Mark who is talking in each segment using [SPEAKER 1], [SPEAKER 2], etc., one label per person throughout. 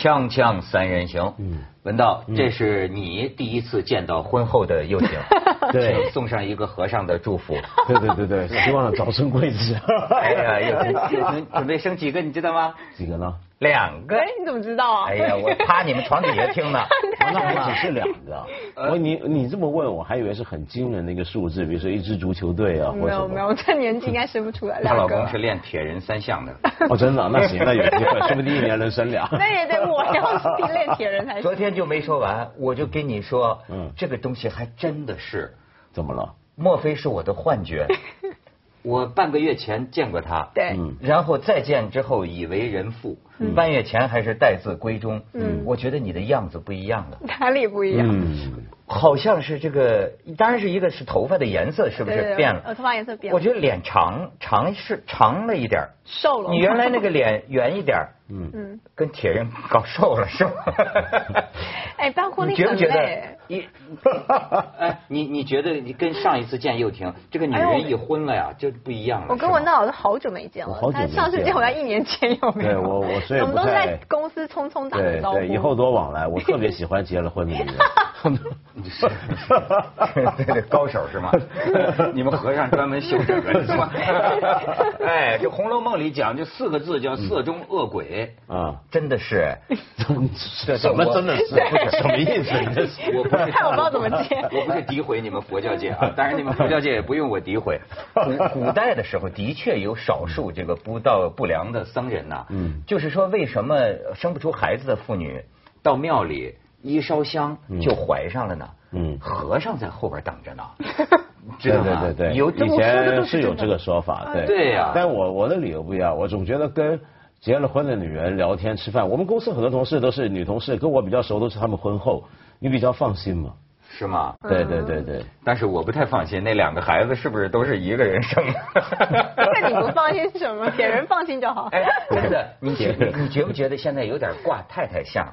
[SPEAKER 1] 锵锵三人行，嗯，文道，这是你第一次见到婚后的幼婷，
[SPEAKER 2] 对
[SPEAKER 1] 请送上一个和尚的祝福。
[SPEAKER 2] 对对对 对，希望早生贵子。
[SPEAKER 1] 哎呀，准备生几个，你知道吗？
[SPEAKER 2] 几个呢？
[SPEAKER 1] 两个
[SPEAKER 3] 哎。，你怎么知道啊？
[SPEAKER 1] 哎呀，我趴你们床底下听呢。
[SPEAKER 2] 那还只是两个。我你你这么问，我还以为是很惊人的一个数字，比如说一支足球队啊。
[SPEAKER 3] 没有没有，这年纪应该生不出来
[SPEAKER 1] 她
[SPEAKER 3] 两个。
[SPEAKER 1] 老公是练铁人三项的。
[SPEAKER 2] 哦，真的啊？那行，那有机会，说不定一年能生俩。
[SPEAKER 3] 那也得我要是练铁人才行。
[SPEAKER 1] 昨天就没说完，我就跟你说，
[SPEAKER 2] 嗯
[SPEAKER 1] 这个东西还真的是，
[SPEAKER 2] 怎么了？
[SPEAKER 1] 莫非是我的幻觉？我半个月前见过他，
[SPEAKER 3] 对。
[SPEAKER 2] 嗯。
[SPEAKER 1] 然后再见之后以为人父，半月前还是待字闺中，
[SPEAKER 3] 嗯。
[SPEAKER 1] 我觉得你的样子不一样了，
[SPEAKER 3] 哪里不一样？
[SPEAKER 2] 嗯，
[SPEAKER 1] 好像是这个，当然是一个是头发的颜色是不是变了？
[SPEAKER 3] 我头发颜色变了。
[SPEAKER 1] 我觉得脸长长是长了一点儿。
[SPEAKER 3] 瘦了。
[SPEAKER 1] 你原来那个脸圆一点儿
[SPEAKER 2] 嗯
[SPEAKER 3] 嗯，
[SPEAKER 1] 跟铁人搞瘦了是吧？
[SPEAKER 3] 哎，办婚礼很
[SPEAKER 1] 你觉不觉得
[SPEAKER 3] 累。
[SPEAKER 1] 一？哎，你你觉得你跟上一次见又婷，这个女人一婚了呀，就不一样了。
[SPEAKER 3] 我跟
[SPEAKER 1] 是吗
[SPEAKER 3] 文道老师好久没见了
[SPEAKER 2] 好，久
[SPEAKER 3] 上次
[SPEAKER 2] 见
[SPEAKER 3] 见我要一年前有没有？
[SPEAKER 2] 对我我所以
[SPEAKER 3] 我们都在公司匆匆打个招呼。
[SPEAKER 2] 对对，以后多往来。我特别喜欢结了婚的女人。
[SPEAKER 1] 对 对，高手是吗？你们和尚专门修这个是吗？哎，这《红楼梦》里讲就四个字叫色中恶鬼，
[SPEAKER 2] 啊，
[SPEAKER 1] 真的是。
[SPEAKER 2] 这怎么真的是？什么意思？你这是
[SPEAKER 1] 我不是
[SPEAKER 3] 看我不知道怎么接。
[SPEAKER 1] 我不是诋毁你们佛教界啊，当然你们佛教界也不用我诋毁。古古代的时候的确有少数这个不道不良的僧人呐、
[SPEAKER 2] 嗯。
[SPEAKER 1] 就是说为什么生不出孩子的妇女到庙里一烧香就怀上了呢？
[SPEAKER 2] 嗯。
[SPEAKER 1] 和尚在后边等着呢，知
[SPEAKER 2] 对
[SPEAKER 1] 道吗？
[SPEAKER 2] 对对对，
[SPEAKER 1] 有
[SPEAKER 2] 以前是有这个说法，对
[SPEAKER 1] 对呀。
[SPEAKER 2] 但我我的理由不一样，我总觉得跟结了婚的女人聊天吃饭，我们公司很多同事都是女同事，跟我比较熟都是她们婚后，你比较放心嘛。
[SPEAKER 1] 是吗？
[SPEAKER 2] 对对对对，
[SPEAKER 1] 但是我不太放心，那两个孩子是不是都是一个人生的？
[SPEAKER 3] 那你不放心什么？给人放心就好。
[SPEAKER 1] 哎，真的，你觉 你你觉不觉得现在有点挂太太相？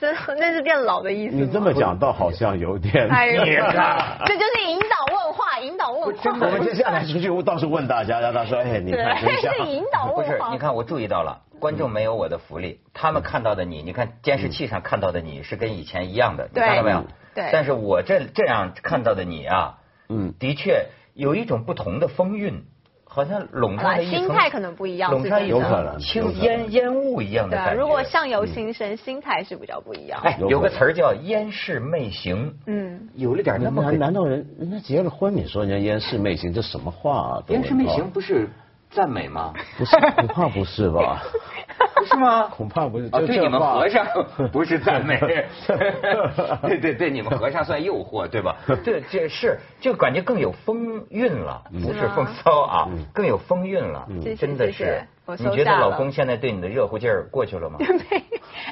[SPEAKER 3] 真那是变老的意思。
[SPEAKER 2] 你这么讲倒好像有点。
[SPEAKER 3] 哎
[SPEAKER 1] 呀，
[SPEAKER 3] 这就是引导问话，引导问话。
[SPEAKER 2] 我们接下来出去我倒是问大家，让他说，哎，你
[SPEAKER 3] 对，
[SPEAKER 2] 看真像。
[SPEAKER 3] 是引导
[SPEAKER 1] 不是
[SPEAKER 3] 问话。，
[SPEAKER 1] 你看我注意到了，观众没有我的福利，他们看到的你，你看监视器上看到的你是跟以前一样的，你看到没有？
[SPEAKER 3] 对
[SPEAKER 1] 但是我这这样看到的你啊，
[SPEAKER 2] 嗯，
[SPEAKER 1] 的确有一种不同的风韵，好像笼罩
[SPEAKER 3] 啊
[SPEAKER 1] 了一层
[SPEAKER 3] 心态可能不一样
[SPEAKER 1] 笼罩一
[SPEAKER 3] 是真的
[SPEAKER 2] 有可能
[SPEAKER 1] 层轻烟烟雾一样的。
[SPEAKER 3] 如果相由心生，心态是比较不一样。
[SPEAKER 1] 哎，
[SPEAKER 2] 有
[SPEAKER 1] 个词儿叫烟视媚行，
[SPEAKER 3] 嗯，
[SPEAKER 1] 有了点那么
[SPEAKER 2] 难难道人人家结了婚，你说人家烟视媚行，这什么话啊？
[SPEAKER 1] 烟视媚行不是赞美吗？
[SPEAKER 2] 不是，不怕不是吧？
[SPEAKER 1] 不 是吗？
[SPEAKER 2] 恐怕不是。
[SPEAKER 1] 啊，对你们和尚 不是赞美，对对对，你们和尚算诱惑，对吧？对，这是就感觉更有风韵了，不是风骚啊，更有风韵了真的是
[SPEAKER 3] 谢谢。我
[SPEAKER 1] 你觉得老公现在对你的热乎劲儿过去了吗？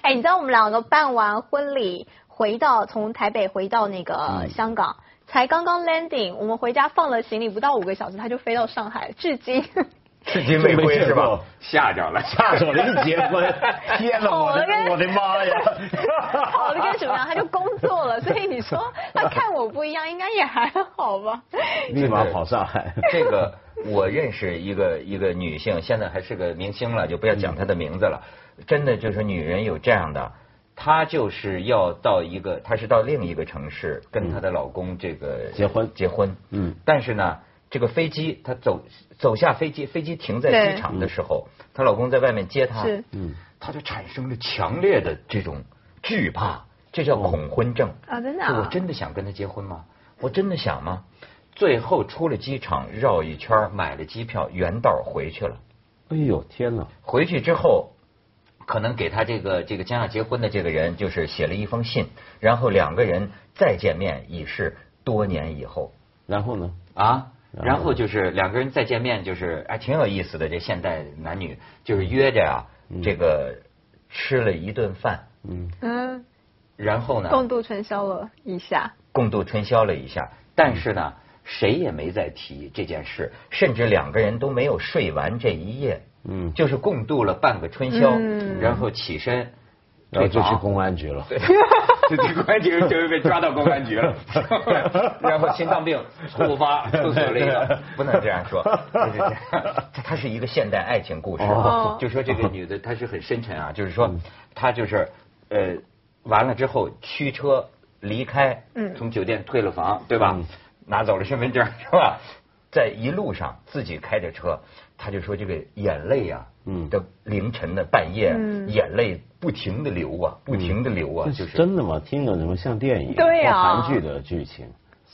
[SPEAKER 3] 哎，你知道我们两个办完婚礼，回到从台北回到那个香港，才刚刚 landing，我们回家放了行李，不到五个小时，他就飞到上海，至今。
[SPEAKER 1] 至今未归是吧？吓着了，
[SPEAKER 2] 吓着了，一结婚，天哪，我的我的妈呀！
[SPEAKER 3] 好的跟什么样？他就工作了，所以你说他看我不一样，应该也还好吧？
[SPEAKER 2] 立马跑上海。
[SPEAKER 1] 这个我认识一个一个女性，现在还是个明星了，就不要讲她的名字了。真的就是女人有这样的，她就是要到一个，她是到另一个城市跟她的老公这个
[SPEAKER 2] 结婚
[SPEAKER 1] 结婚。
[SPEAKER 2] 嗯
[SPEAKER 1] 但是呢，这个飞机她走走下飞机，飞机停在机场的时候，她老公在外面接她，
[SPEAKER 2] 嗯，
[SPEAKER 1] 她就产生了强烈的这种惧怕，这叫恐婚症。
[SPEAKER 3] 啊，真的、啊。
[SPEAKER 1] 我真的想跟他结婚吗？我真的想吗？最后出了机场，绕一圈买了机票，原道回去了。
[SPEAKER 2] 哎呦天哪！
[SPEAKER 1] 回去之后，可能给他这个这个将要结婚的这个人，就是写了一封信，然后两个人再见面已是多年以后
[SPEAKER 2] 然后呢？
[SPEAKER 1] 啊。
[SPEAKER 2] 然后
[SPEAKER 1] 就是两个人再见面，就是哎，挺有意思的。这现代男女就是约着呀、这个吃了一顿饭，
[SPEAKER 2] 嗯，
[SPEAKER 3] 嗯，
[SPEAKER 1] 然后呢，
[SPEAKER 3] 共度春宵了一下。
[SPEAKER 1] 共度春宵了一下，但是呢，谁也没再提这件事，甚至两个人都没有睡完这一夜，
[SPEAKER 2] 嗯。
[SPEAKER 1] 就是共度了半个春宵，
[SPEAKER 3] 嗯。
[SPEAKER 1] 然后起身
[SPEAKER 2] 然后就去公安局了。
[SPEAKER 1] 对，就去公安局就被抓到公安局了，然后心脏病突发猝死了一个，不能这样说，就是这样，它它是一个现代爱情故事
[SPEAKER 3] 哦，
[SPEAKER 1] 就说这个女的她是很深沉啊，就是说她就是呃完了之后驱车离开，
[SPEAKER 3] 嗯
[SPEAKER 1] 从酒店退了房，对吧
[SPEAKER 2] 嗯？
[SPEAKER 1] 拿走了身份证是吧？在一路上自己开着车，她就说这个眼泪啊，
[SPEAKER 2] 嗯
[SPEAKER 1] 的凌晨的半夜，
[SPEAKER 3] 嗯
[SPEAKER 1] 眼泪不停的流啊，不停的流啊，
[SPEAKER 2] 这
[SPEAKER 1] 就是是
[SPEAKER 2] 真的吗？听着怎么像电影？
[SPEAKER 3] 对啊
[SPEAKER 2] 韩剧的剧情。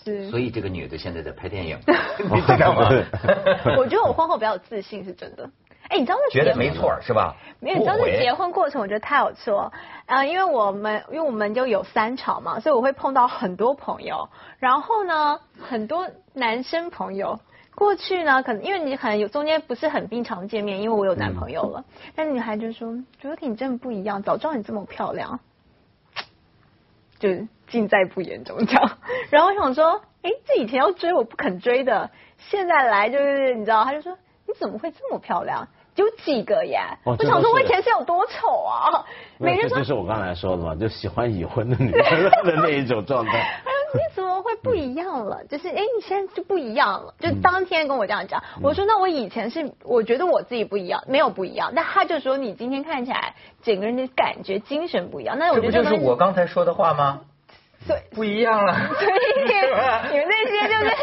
[SPEAKER 3] 是。
[SPEAKER 1] 所以这个女的现在在拍电影，你知道吗？
[SPEAKER 3] 我觉得我婚后比较有自信，是真的。哎，你知道那
[SPEAKER 1] 觉得没错是吧？
[SPEAKER 3] 没有，你知道这结婚过程，我觉得太有趣了。呃，因为我们因为我们就有三场嘛，所以我会碰到很多朋友。然后呢，很多男生朋友过去呢，可能因为你可能有中间不是很经常见面，因为我有男朋友了。但女孩就说：“觉得你真的不一样，早知道你这么漂亮。” 就是尽在不言中这样。然后我想说，哎，这以前要追我不肯追的，现在来就是你知道，他就说你怎么会这么漂亮？有几个耶？
[SPEAKER 2] 哦
[SPEAKER 3] 我想说，我以前是有多丑啊？每个人说
[SPEAKER 2] 这就是我刚才说的嘛，就喜欢已婚的女人的那一种状态。
[SPEAKER 3] 你怎么会不一样了？就是哎，你现在就不一样了。就当天跟我这样讲，我说那我以前是我觉得我自己不一样，没有不一样。那他就说你今天看起来整个人的感觉精神不一样。那我
[SPEAKER 1] 这不就是我刚才说的话吗？
[SPEAKER 3] 对。
[SPEAKER 1] 不一样了，
[SPEAKER 3] 所以 你们那些就是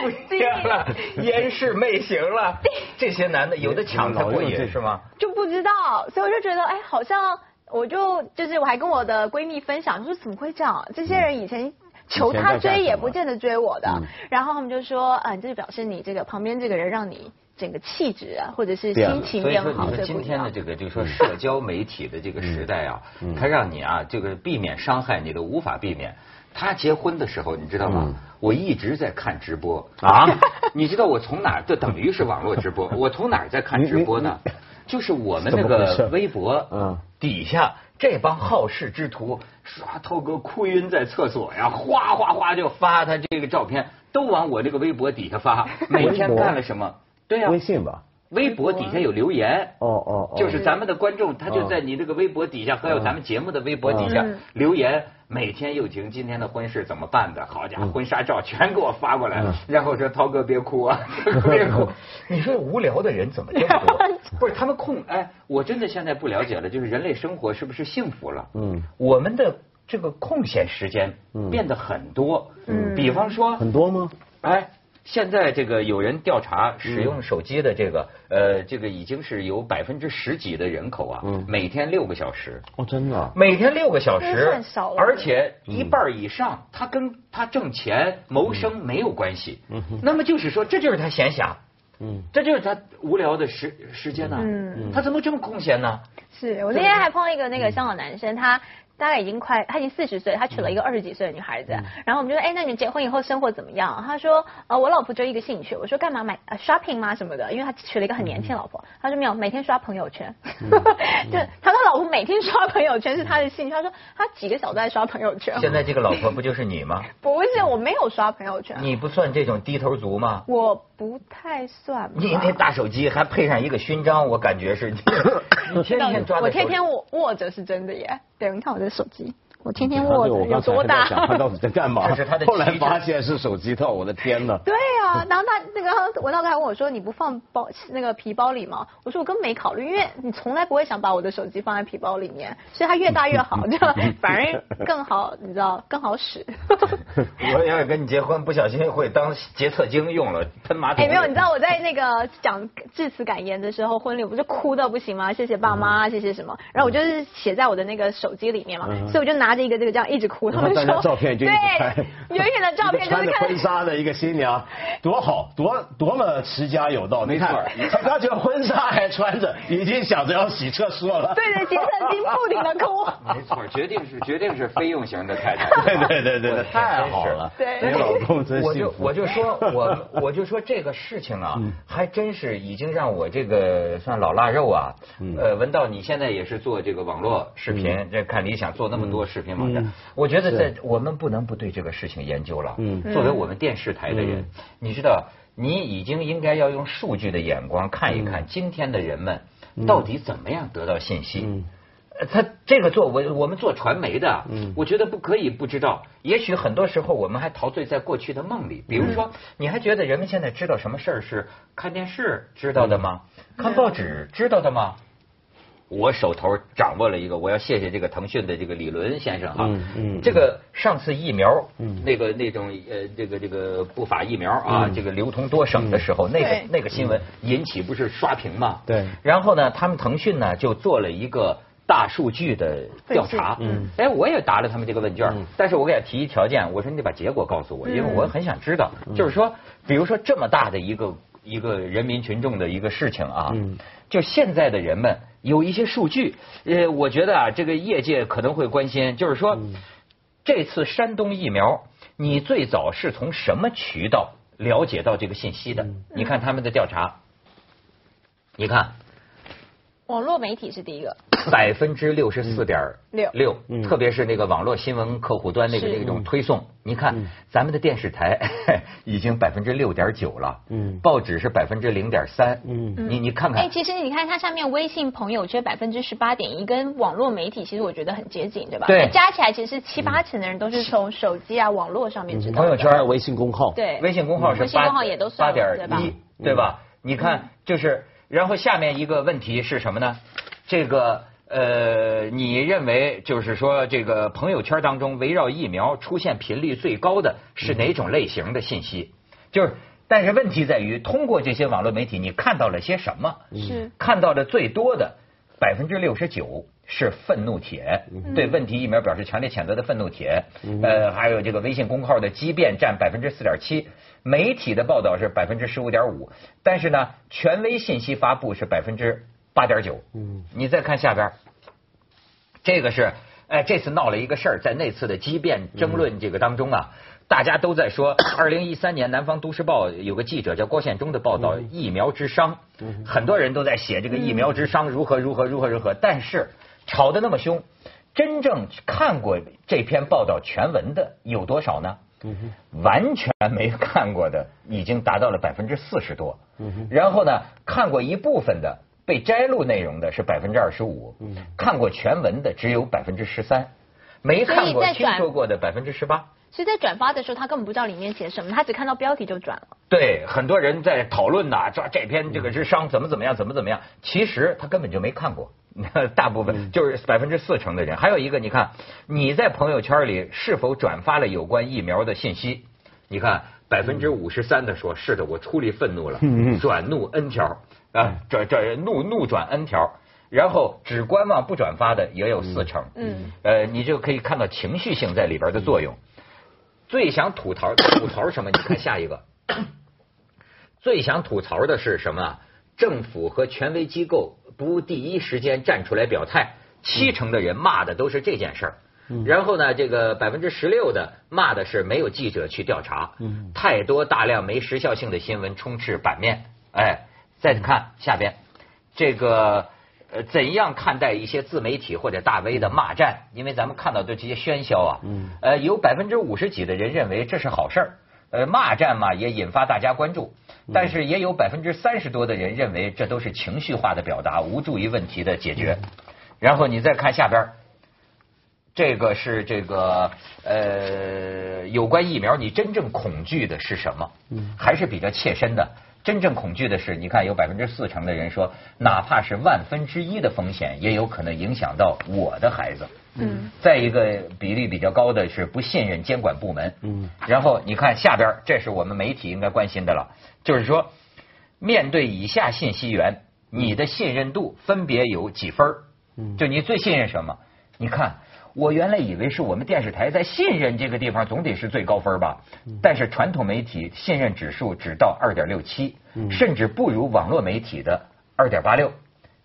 [SPEAKER 1] 不一样了，烟视媚行了。这些男的有的抢才过瘾是吗？
[SPEAKER 3] 就不知道，所以我就觉得，哎，好像我就就是我还跟我的闺蜜分享，说怎么会这样？这些人以前。求他追也不见得追我的，
[SPEAKER 2] 嗯
[SPEAKER 3] 然后他们就说，啊，你这就表示你这个旁边这个人让你整个气质啊，或者是心情
[SPEAKER 1] 所以说，
[SPEAKER 3] 变好，
[SPEAKER 1] 你说今天的这个，就是说社交媒体的这个时代啊
[SPEAKER 2] 嗯，
[SPEAKER 1] 它让你啊，这个避免伤害你都无法避免。他结婚的时候，你知道吗
[SPEAKER 2] 嗯？
[SPEAKER 1] 我一直在看直播
[SPEAKER 2] 啊，
[SPEAKER 1] 你知道我从哪儿？这等于是网络直播。我从哪儿在看直播呢？就是我们那个微博，
[SPEAKER 2] 嗯
[SPEAKER 1] 底下这帮好事之徒刷涛哥哭晕在厕所呀，哗哗哗就发他这个照片，都往我这个微博底下发，每天干了什么？对呀、
[SPEAKER 2] 微信吧？
[SPEAKER 1] 微博底下有留言。
[SPEAKER 2] 哦哦哦，
[SPEAKER 1] 就是咱们的观众，他就在你这个微博底下，还有咱们节目的微博底下
[SPEAKER 3] 嗯
[SPEAKER 1] 留言，每天又停今天的婚事怎么办的？好家伙，婚纱照全给我发过来
[SPEAKER 2] 了，
[SPEAKER 1] 然后说涛哥别哭啊，别哭。你说无聊的人怎么这么多？不是他们空哎，我真的现在不了解了，就是人类生活是不是幸福了？
[SPEAKER 2] 嗯，
[SPEAKER 1] 我们的这个空闲时间
[SPEAKER 2] 嗯
[SPEAKER 1] 变得很多，
[SPEAKER 3] 嗯
[SPEAKER 1] 比方说
[SPEAKER 2] 很多吗？
[SPEAKER 1] 哎，现在这个有人调查使用手机的这个，呃，这个已经是有百分之十几的人口啊，
[SPEAKER 2] 嗯。
[SPEAKER 1] 每天六个小时，
[SPEAKER 2] 哦，真的啊。
[SPEAKER 1] 每天六个小时
[SPEAKER 3] 算少，了。
[SPEAKER 1] 而且一半以上，他跟他挣钱谋生没有关系。
[SPEAKER 2] 嗯。哼。
[SPEAKER 1] 那么就是说，这就是他闲暇，
[SPEAKER 2] 嗯。
[SPEAKER 1] 这就是他无聊的时时间呢。
[SPEAKER 3] 嗯。
[SPEAKER 1] 他怎么这么空闲呢？
[SPEAKER 3] 是我那天还碰到一个那个香港男生，他大概已经快，他已经四十岁，他娶了一个二十几岁的女孩子。然后我们就说，哎，那你结婚以后生活怎么样？他说，呃，我老婆就一个兴趣。我说干嘛买、呃、shopping 吗什么的？因为他娶了一个很年轻的老婆。他说没有，每天刷朋友圈。就他说老婆每天刷朋友圈是他的兴趣。他说他几个小时在刷朋友圈。
[SPEAKER 1] 现在这个老婆不就是你吗？
[SPEAKER 3] 不是，我没有刷朋友圈。
[SPEAKER 1] 你不算这种低头族吗？
[SPEAKER 3] 我不太算吧。
[SPEAKER 1] 你那大手机还配上一个勋章，我感觉是你 你天天抓在
[SPEAKER 3] 我天天握握着是真的耶。对，你看我手机，我天天
[SPEAKER 2] 他
[SPEAKER 3] 握着，有
[SPEAKER 2] 对我刚才
[SPEAKER 3] 多大？
[SPEAKER 2] 想他到底在干嘛？后来发现是手机套，我的天呐！
[SPEAKER 3] 对啊，然后他那个文道哥还问我说：“你不放包那个皮包里吗？”我说：“我根本没考虑，因为你从来不会想把我的手机放在皮包里面，所以它越大越好，这样反而更好，你知道更好使。”
[SPEAKER 1] 我要是跟你结婚，不小心会当洁厕精用了，喷马桶。
[SPEAKER 3] 哎，没有，你知道我在那个讲致辞感言的时候，婚礼我不是哭到不行吗？谢谢爸妈，谢谢什么？然后我就是写在我的那个手机里面嘛，
[SPEAKER 2] 嗯
[SPEAKER 3] 所以我就拿着一个这个这样一直哭。他们说
[SPEAKER 2] 照片就一直拍
[SPEAKER 3] 对，远远的照片 就是看
[SPEAKER 2] 婚纱的一个新娘，多好，多多么持家有道。你看
[SPEAKER 1] 没，
[SPEAKER 2] 他这个婚纱还穿着，已经想着要洗厕所了。
[SPEAKER 3] 对对洁厕精不停的哭。
[SPEAKER 1] 没错，决定是决定是非用型的太太。
[SPEAKER 2] 对对对对对，太好了。
[SPEAKER 3] 对
[SPEAKER 2] 你老公真
[SPEAKER 1] 我就
[SPEAKER 2] 幸福。
[SPEAKER 1] 我就说，我我就说这个事情啊，
[SPEAKER 2] 嗯
[SPEAKER 1] 还真是已经让我这个算老腊肉啊。
[SPEAKER 2] 嗯
[SPEAKER 1] 呃，文道，你现在也是做这个网络视频，这看理想做那么多视频网站
[SPEAKER 2] 嗯，
[SPEAKER 1] 我觉得在我们不能不对这个事情研究了。
[SPEAKER 2] 嗯
[SPEAKER 1] 作为我们电视台的人
[SPEAKER 2] 嗯，
[SPEAKER 1] 你知道，你已经应该要用数据的眼光看一看今天的人们
[SPEAKER 2] 嗯
[SPEAKER 1] 到底怎么样得到信息。他这个做我我们做传媒的，嗯，我觉得不可以不知道。也许很多时候我们还陶醉在过去的梦里。比如说，你还觉得人们现在知道什么事儿是看电视知道的吗？看报纸知道的吗？我手头掌握了一个，我要谢谢这个腾讯的这个李伦先生哈。
[SPEAKER 2] 嗯嗯
[SPEAKER 1] 这个上次疫苗，那个那种呃，这个这个不法疫苗啊，这个流通多省的时候，那个那个新闻引起不是刷屏嘛？
[SPEAKER 2] 对。
[SPEAKER 1] 然后呢，他们腾讯呢就做了一个大数据的调查。
[SPEAKER 2] 嗯。
[SPEAKER 1] 哎，我也答了他们这个问卷，但是我给他提一条件，我说你得把结果告诉我，因为我很想知道，就是说，比如说这么大的一个一个人民群众的一个事情啊，
[SPEAKER 2] 嗯。
[SPEAKER 1] 就现在的人们有一些数据，呃，我觉得啊，这个业界可能会关心，就是说，这次山东疫苗，你最早是从什么渠道了解到这个信息的？你看他们的调查，你看
[SPEAKER 3] 网络媒体是第一个，
[SPEAKER 1] 百分之六十四点
[SPEAKER 3] 六。
[SPEAKER 1] 六
[SPEAKER 2] 嗯，
[SPEAKER 1] 特别是那个网络新闻客户端那个那种推送，你看
[SPEAKER 2] 嗯。
[SPEAKER 1] 咱们的电视台 已经百分之六点九了，
[SPEAKER 2] 嗯。
[SPEAKER 1] 报纸是百分之零点三，
[SPEAKER 2] 嗯。
[SPEAKER 1] 你你看看。
[SPEAKER 3] 哎，
[SPEAKER 1] 看，
[SPEAKER 3] 其实你看它上面微信朋友圈百分之十八点一，跟网络媒体其实我觉得很接近，对吧？
[SPEAKER 1] 对
[SPEAKER 3] 那加起来其实七八成的人都是从手机啊、网络上面知道。
[SPEAKER 1] 朋友圈
[SPEAKER 2] 还有微信公号，
[SPEAKER 3] 对，
[SPEAKER 1] 微信公号是
[SPEAKER 3] 微信公
[SPEAKER 1] 八
[SPEAKER 3] 号也都
[SPEAKER 1] 八
[SPEAKER 3] 算了对吧
[SPEAKER 1] 点一，对吧？你看，就是，然后下面一个问题是什么呢？这个呃，你认为就是说，这个朋友圈当中围绕疫苗出现频率最高的是哪种类型的信息？就是，但是问题在于，通过这些网络媒体，你看到了些什么？
[SPEAKER 3] 是
[SPEAKER 1] 看到的最多的百分之六十九是愤怒帖，对问题疫苗表示强烈谴责的愤怒帖，呃，还有这个微信公号的激辩占百分之四点七，媒体的报道是百分之十五点五，但是呢，权威信息发布是百分之八点九。
[SPEAKER 2] 嗯，
[SPEAKER 1] 你再看下边，这个是，哎，这次闹了一个事儿，在那次的激辩争论这个当中啊，大家都在说，二零一三年《南方都市报》有个记者叫郭宪忠的报道，疫苗之殇，很多人都在写这个疫苗之殇如何如何如何如何，但是吵得那么凶，真正看过这篇报道全文的有多少呢？完全没看过的已经达到了百分之四十多，然后呢，看过一部分的被摘录内容的是百分之二十五，看过全文的只有百分之十三，没看过、听说过的百分之十八。
[SPEAKER 3] 所以在转发的时候，他根本不知道里面写什么，他只看到标题就转了。
[SPEAKER 1] 对，很多人在讨论呐，说这篇这个智商怎么怎么样，怎么怎么样。其实他根本就没看过，大部分就是百分之四成的人。还有一个，你看你在朋友圈里是否转发了有关疫苗的信息？你看百分之五十三的说是的，我出力愤怒了，转怒 N 条啊，转转怒怒转 N 条。然后只观望不转发的也有四成，
[SPEAKER 3] 嗯，
[SPEAKER 1] 呃，你就可以看到情绪性在里边的作用。最想吐槽吐槽什么？你看下一个，最想吐槽的是什么啊？政府和权威机构不第一时间站出来表态，七成的人骂的都是这件事儿。然后呢，这个百分之十六的骂的是没有记者去调查，太多大量没时效性的新闻充斥版面。哎，再看下边，这个呃，怎样看待一些自媒体或者大 V 的骂战？因为咱们看到的这些喧嚣啊，呃，有百分之五十几的人认为这是好事儿，呃，骂战嘛也引发大家关注，但是也有百分之三十多的人认为这都是情绪化的表达，无助于问题的解决。然后你再看下边儿。这个是这个呃，有关疫苗，你真正恐惧的是什么？嗯，还是比较切身的。真正恐惧的是，你看有百分之四成的人说，哪怕是万分之一的风险，也有可能影响到我的孩子。
[SPEAKER 3] 嗯，
[SPEAKER 1] 再一个比例比较高的是不信任监管部门。
[SPEAKER 2] 嗯，
[SPEAKER 1] 然后你看下边，这是我们媒体应该关心的了，就是说，面对以下信息源，你的信任度分别有几分儿？
[SPEAKER 2] 嗯
[SPEAKER 1] 就你最信任什么？你看。我原来以为是我们电视台在信任这个地方总得是最高分吧，但是传统媒体信任指数只到二点六七，甚至不如网络媒体的二点八六。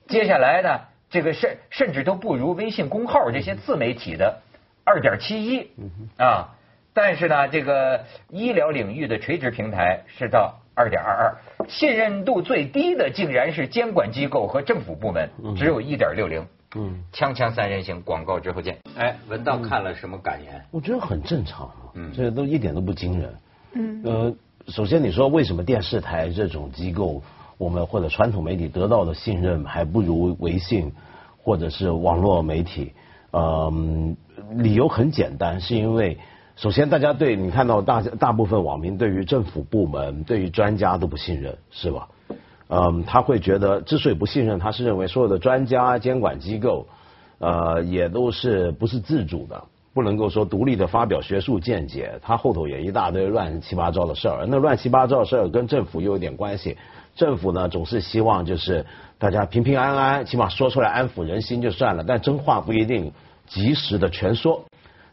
[SPEAKER 1] 接下来呢，这个甚甚至都不如微信公号这些自媒体的二点七一啊。但是呢，这个医疗领域的垂直平台是到二点二二，信任度最低的竟然是监管机构和政府部门，只有一点六零。
[SPEAKER 2] 嗯，
[SPEAKER 1] 锵锵三人行，广告之后见。哎，文道看了什么感言？
[SPEAKER 2] 我觉得很正常啊，
[SPEAKER 1] 嗯
[SPEAKER 2] 这都一点都不惊人。
[SPEAKER 3] 嗯，
[SPEAKER 2] 呃，首先你说为什么电视台这种机构，我们或者传统媒体得到的信任还不如微信或者是网络媒体，嗯，理由很简单，是因为首先大家对你看到大大部分网民对于政府部门、对于专家都不信任，是吧？嗯，他会觉得之所以不信任，他是认为所有的专家、监管机构，呃，也都是不是自主的，不能够说独立的发表学术见解，他后头也一大堆乱七八糟的事儿，那乱七八糟的事儿跟政府又有点关系。政府呢总是希望就是大家平平安安，起码说出来安抚人心就算了，但真话不一定及时的全说。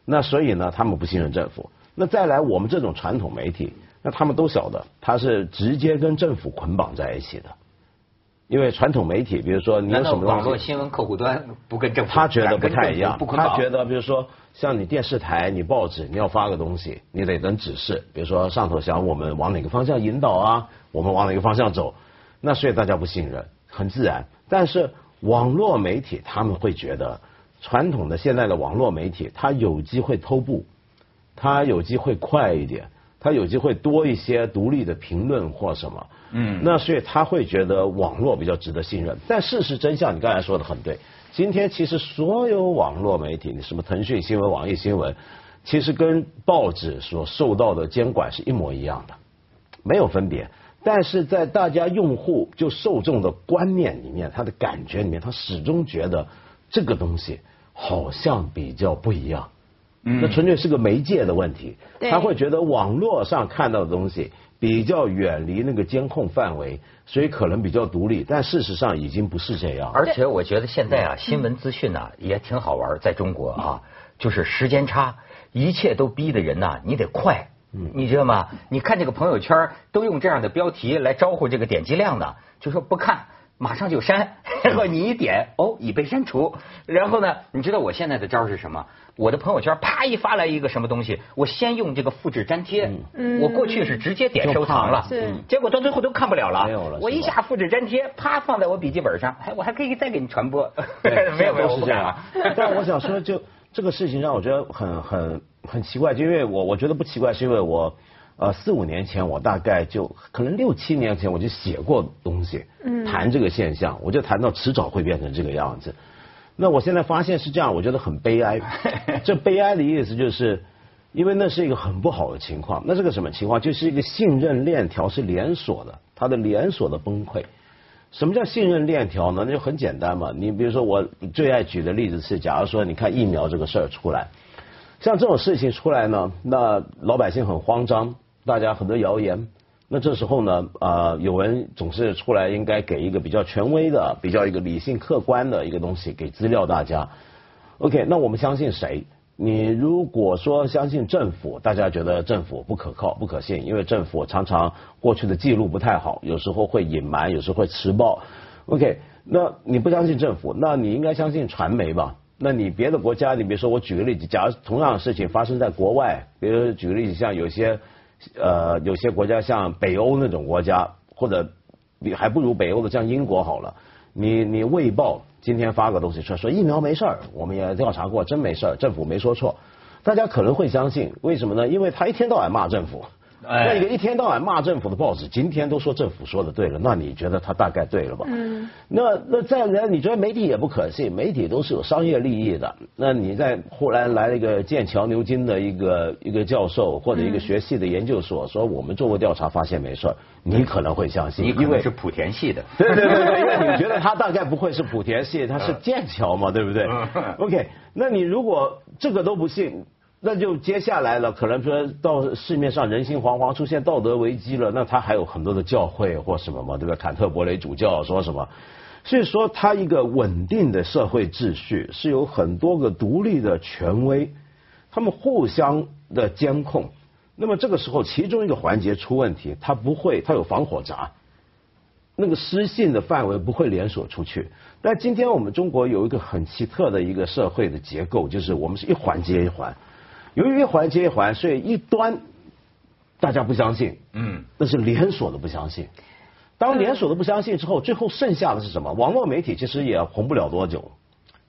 [SPEAKER 2] 那所以呢，他们不信任政府。那再来我们这种传统媒体，那他们都晓得，他是直接跟政府捆绑在一起的。因为传统媒体，比如说你有什么
[SPEAKER 1] 网络新闻客户端不跟政府？
[SPEAKER 2] 他觉得不太一样，
[SPEAKER 1] 他
[SPEAKER 2] 觉得比如说像你电视台、你报纸，你要发个东西，你得等指示，比如说上头想我们往哪个方向引导啊，我们往哪个方向走，那所以大家不信任，很自然。但是网络媒体他们会觉得，传统的现在的网络媒体，它有机会偷步，它有机会快一点，它有机会多一些独立的评论或什么。嗯，那所以他会觉得网络比较值得信任，但事实真相你刚才说的很对。今天其实所有网络媒体，你什么腾讯新闻、网易新闻，其实跟报纸所受到的监管是一模一样的，没有分别。但是在大家用户就受众的观念里面，他的感觉里面，他始终觉得这个东西好像比较不一样。嗯，那纯粹是个媒介的问题。他会觉得网络上看到的东西。比较远离那个监控范围，所以可能比较独立，但事实上已经不是这样。
[SPEAKER 1] 而且我觉得现在啊，新闻资讯呢也挺好玩，在中国啊，就是时间差，一切都逼的人呐，你得快，你知道吗？你看这个朋友圈都用这样的标题来招呼这个点击量的，就说不看。马上就删，然后你一点哦，已被删除。然后呢，你知道我现在的招是什么？我的朋友圈啪一发来一个什么东西，我先用这个复制粘贴。嗯，我过去是直接点收藏了，结果到最后都看不了了。
[SPEAKER 2] 没有了。
[SPEAKER 1] 我一下复制粘贴，啪放在我笔记本上，哎，我还可以再给你传播。
[SPEAKER 2] 没有没有是这样。但我想说，就这个事情让我觉得很很很奇怪，就因为我我觉得不奇怪，是因为我。呃，四五年前我大概就可能六七年前我就写过东西，谈这个现象，我就谈到迟早会变成这个样子。那我现在发现是这样，我觉得很悲哀。这悲哀的意思就是，因为那是一个很不好的情况。那是个什么情况？就是一个信任链条是连锁的，它的连锁的崩溃。什么叫信任链条呢？那就很简单嘛。你比如说，我最爱举的例子是，假如说你看疫苗这个事儿出来，像这种事情出来呢，那老百姓很慌张。大家很多谣言，那这时候呢，啊，有人总是出来，应该给一个比较权威的、比较一个理性客观的一个东西，给资料大家。OK，那我们相信谁？你如果说相信政府，大家觉得政府不可靠、不可信，因为政府常常过去的记录不太好，有时候会隐瞒，有时候会迟报。OK，那你不相信政府，那你应该相信传媒吧？那你别的国家，你比如说我举个例子，假如同样的事情发生在国外，比如举个例子，像有些。呃，有些国家像北欧那种国家，或者你还不如北欧的像英国好了。你你卫报今天发个东西说，说疫苗没事儿，我们也调查过，真没事儿，政府没说错，大家可能会相信，为什么呢？因为他一天到晚骂政府。那一个一天到晚骂政府的报纸，今天都说政府说的对了，那你觉得他大概对了吧？嗯。那那再来，你觉得媒体也不可信，媒体都是有商业利益的。那你在忽然来了一个剑桥牛津的一个一个教授或者一个学系的研究所，说我们做过调查发现没事儿，你可能会相信，
[SPEAKER 1] 因为是莆田系的。
[SPEAKER 2] 对对对对，因为你觉得他大概不会是莆田系，他是剑桥嘛，对不对？OK，那你如果这个都不信。那就接下来了，可能说到市面上人心惶惶，出现道德危机了，那他还有很多的教会或什么嘛，对吧？坎特伯雷主教说什么？所以说，他一个稳定的社会秩序是有很多个独立的权威，他们互相的监控。那么这个时候，其中一个环节出问题，他不会，他有防火闸，那个失信的范围不会连锁出去。但今天我们中国有一个很奇特的一个社会的结构，就是我们是一环接一环。由于一环接一环，所以一端大家不相信，嗯，那是连锁的不相信。当连锁的不相信之后，最后剩下的是什么？网络媒体其实也红不了多久，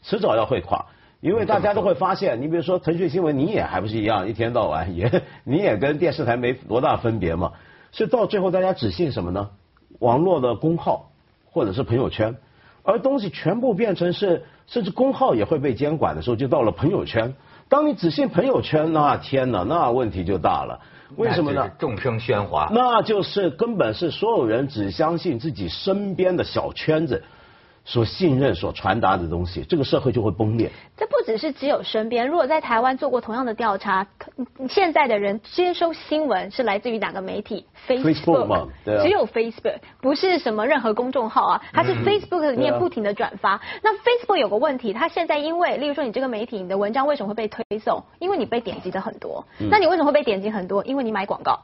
[SPEAKER 2] 迟早要会垮，因为大家都会发现，你比如说腾讯新闻，你也还不是一样，一天到晚也 你也跟电视台没多大分别嘛。所以到最后，大家只信什么呢？网络的公号或者是朋友圈。而东西全部变成是，甚至公号也会被监管的时候，就到了朋友圈。当你只信朋友圈，那天哪，那问题就大了。为什么呢？
[SPEAKER 1] 众生喧哗，
[SPEAKER 2] 那就是根本是所有人只相信自己身边的小圈子。所信任、所传达的东西，这个社会就会崩裂。
[SPEAKER 3] 这不只是只有身边，如果在台湾做过同样的调查，现在的人接收新闻是来自于哪个媒体
[SPEAKER 2] ？Facebook，
[SPEAKER 3] 只有 Facebook，不是什么任何公众号啊，它是 Facebook 里面不停的转发。那 Facebook 有个问题，它现在因为，例如说你这个媒体，你的文章为什么会被推送？因为你被点击的很多。那你为什么会被点击很多？因为你买广告。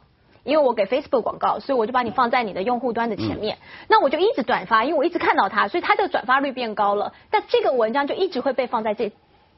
[SPEAKER 3] 因为我给 Facebook 广告，所以我就把你放在你的用户端的前面，那我就一直转发，因为我一直看到它，所以它的转发率变高了，但这个文章就一直会被放在这。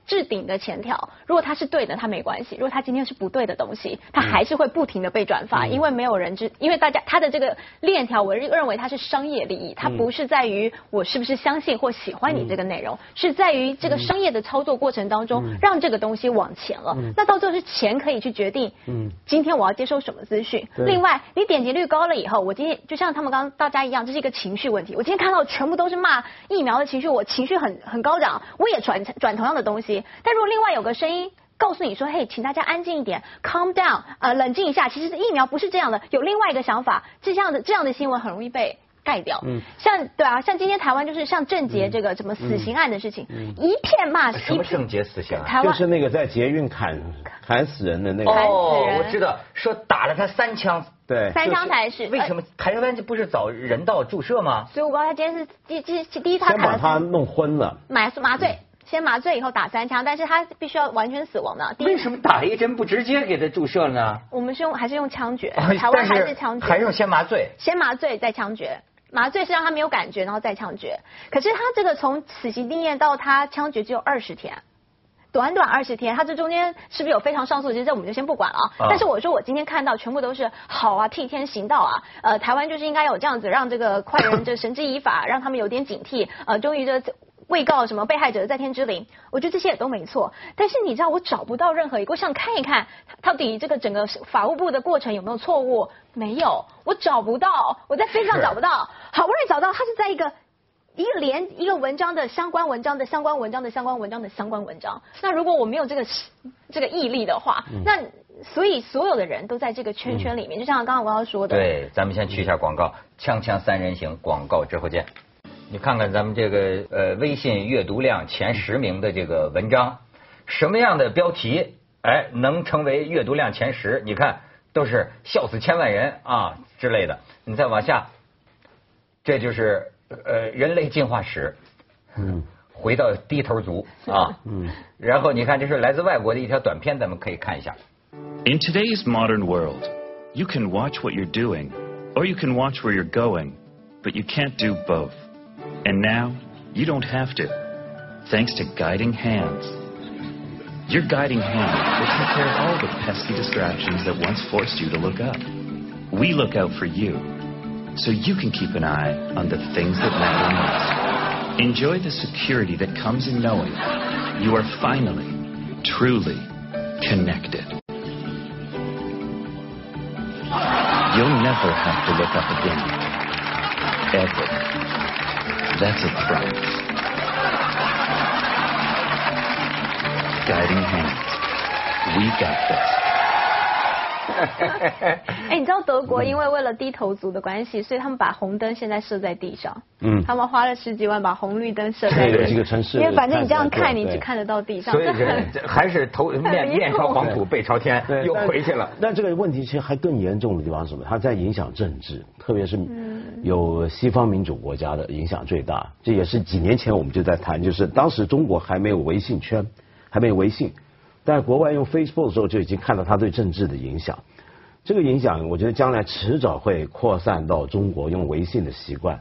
[SPEAKER 3] 置顶的前条，如果它是对的，它没关系；如果它今天是不对的东西，它还是会不停的被转发，因为没有人知，因为大家它的这个链条，我认认为它是商业利益，它不是在于我是不是相信或喜欢你这个内容，是在于这个商业的操作过程当中，让这个东西往前了。那到最后是钱可以去决定，嗯今天我要接收什么资讯。另外，你点击率高了以后，我今天就像他们刚刚大家一样，这是一个情绪问题。我今天看到全部都是骂疫苗的情绪，我情绪很很高涨，我也转转同样的东西。但如果另外有个声音告诉你说：“嘿，请大家安静一点，calm down，呃，冷静一下。其实疫苗不是这样的，有另外一个想法。这样的这样的新闻很容易被盖掉。嗯，像对啊，像今天台湾就是像郑捷这个什么死刑案的事情，一片骂。
[SPEAKER 1] 什么郑捷死刑案？
[SPEAKER 2] 台湾就是那个在捷运砍砍死人的那个。
[SPEAKER 1] 哦，我知道，说打了他三枪。
[SPEAKER 2] 对，
[SPEAKER 3] 三枪才是。
[SPEAKER 1] 为什么台湾这不是早人道注射吗？
[SPEAKER 3] 所以我告诉他今天是第第第一
[SPEAKER 2] 他先把他弄昏了，
[SPEAKER 3] 麻麻醉。先麻醉以后打三枪，但是他必须要完全死亡的。
[SPEAKER 1] 为什么打一针不直接给他注射呢？
[SPEAKER 3] 我们是用还是用枪决？台湾还是枪决？
[SPEAKER 1] 还用先麻醉？
[SPEAKER 3] 先麻醉再枪决，麻醉是让他没有感觉，然后再枪决。可是他这个从死刑定验到他枪决只有二十天，短短二十天，他这中间是不是有非常上诉？其实这我们就先不管了。但是我说我今天看到全部都是好啊，替天行道啊。呃，台湾就是应该有这样子，让这个快人就绳之以法，让他们有点警惕。呃，终于这。未告什么被害者的在天之灵，我觉得这些也都没错。但是你知道我找不到任何一个，我想看一看到底这个整个法务部的过程有没有错误？没有，我找不到，我在飞上找不到。好不容易找到，它是在一个一个连一个文章的相关文章的相关文章的相关文章的相关文章。那如果我没有这个这个毅力的话，那所以所有的人都在这个圈圈里面，就像刚刚我要说的。
[SPEAKER 1] 对，咱们先去一下广告，锵锵三人行广告之后见。你看看咱们这个呃微信阅读量前十名的这个文章，什么样的标题哎能成为阅读量前十？你看都是笑死千万人啊之类的。你再往下，这就是呃人类进化史，嗯，回到低头族啊，嗯，然后你看这是来自外国的一条短片，咱们可以看一下。
[SPEAKER 4] In today's modern world, you can watch what you're doing, or you can watch where you're going, but you can't do both. And now, you don't have to, thanks to Guiding Hands. Your Guiding Hand will take care of all the pesky distractions that once forced you to look up. We look out for you, so you can keep an eye on the things that matter most. Enjoy the security that comes in knowing you are finally, truly connected. You'll never have to look up again. Ever. That's a promise. Guiding hands. We got this.
[SPEAKER 3] 哎，你知道德国因为为了低头族的关系，所以他们把红灯现在设在地上。嗯，他们花了十几万把红绿灯设在。
[SPEAKER 2] 几个城市。
[SPEAKER 3] 因为反正你这样看，你只看得到地上。
[SPEAKER 1] 所以 还是头面面朝黄土背朝天，又回去了。
[SPEAKER 2] 那这个问题其实还更严重的地方是什么？它在影响政治，特别是有西方民主国家的影响最大。这也是几年前我们就在谈，就是当时中国还没有微信圈，还没有微信。在国外用 Facebook 的时候，就已经看到它对政治的影响。这个影响，我觉得将来迟早会扩散到中国用微信的习惯。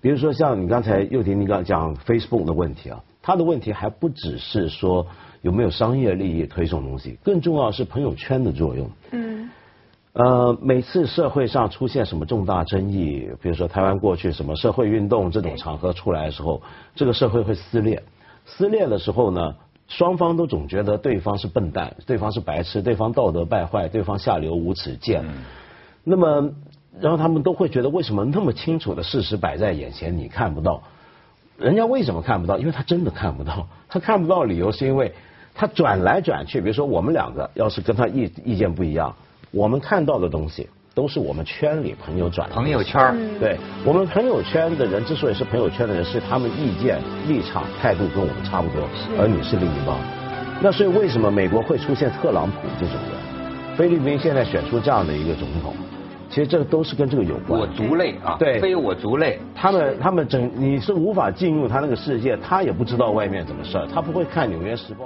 [SPEAKER 2] 比如说，像你刚才又婷你刚讲 Facebook 的问题啊，它的问题还不只是说有没有商业利益推送东西，更重要是朋友圈的作用。嗯。呃，每次社会上出现什么重大争议，比如说台湾过去什么社会运动这种场合出来的时候，这个社会会撕裂。撕裂的时候呢？双方都总觉得对方是笨蛋，对方是白痴，对方道德败坏，对方下流无耻贱。那么，然后他们都会觉得，为什么那么清楚的事实摆在眼前，你看不到？人家为什么看不到？因为他真的看不到。他看不到理由是因为他转来转去。比如说我们两个要是跟他意意见不一样，我们看到的东西都是我们圈里朋友转的
[SPEAKER 1] 朋友圈儿
[SPEAKER 2] 对我们朋友圈的人之所以是朋友圈的人，是他们意见、立场、态度跟我们差不多，而你是另一帮。那所以为什么美国会出现特朗普这种人？菲律宾现在选出这样的一个总统，其实这都是跟这个有关。
[SPEAKER 1] 我族类啊，
[SPEAKER 2] 对
[SPEAKER 1] 非我族类。
[SPEAKER 2] 他们他们整你是无法进入他那个世界，他也不知道外面怎么事儿，他不会看《纽约时报》。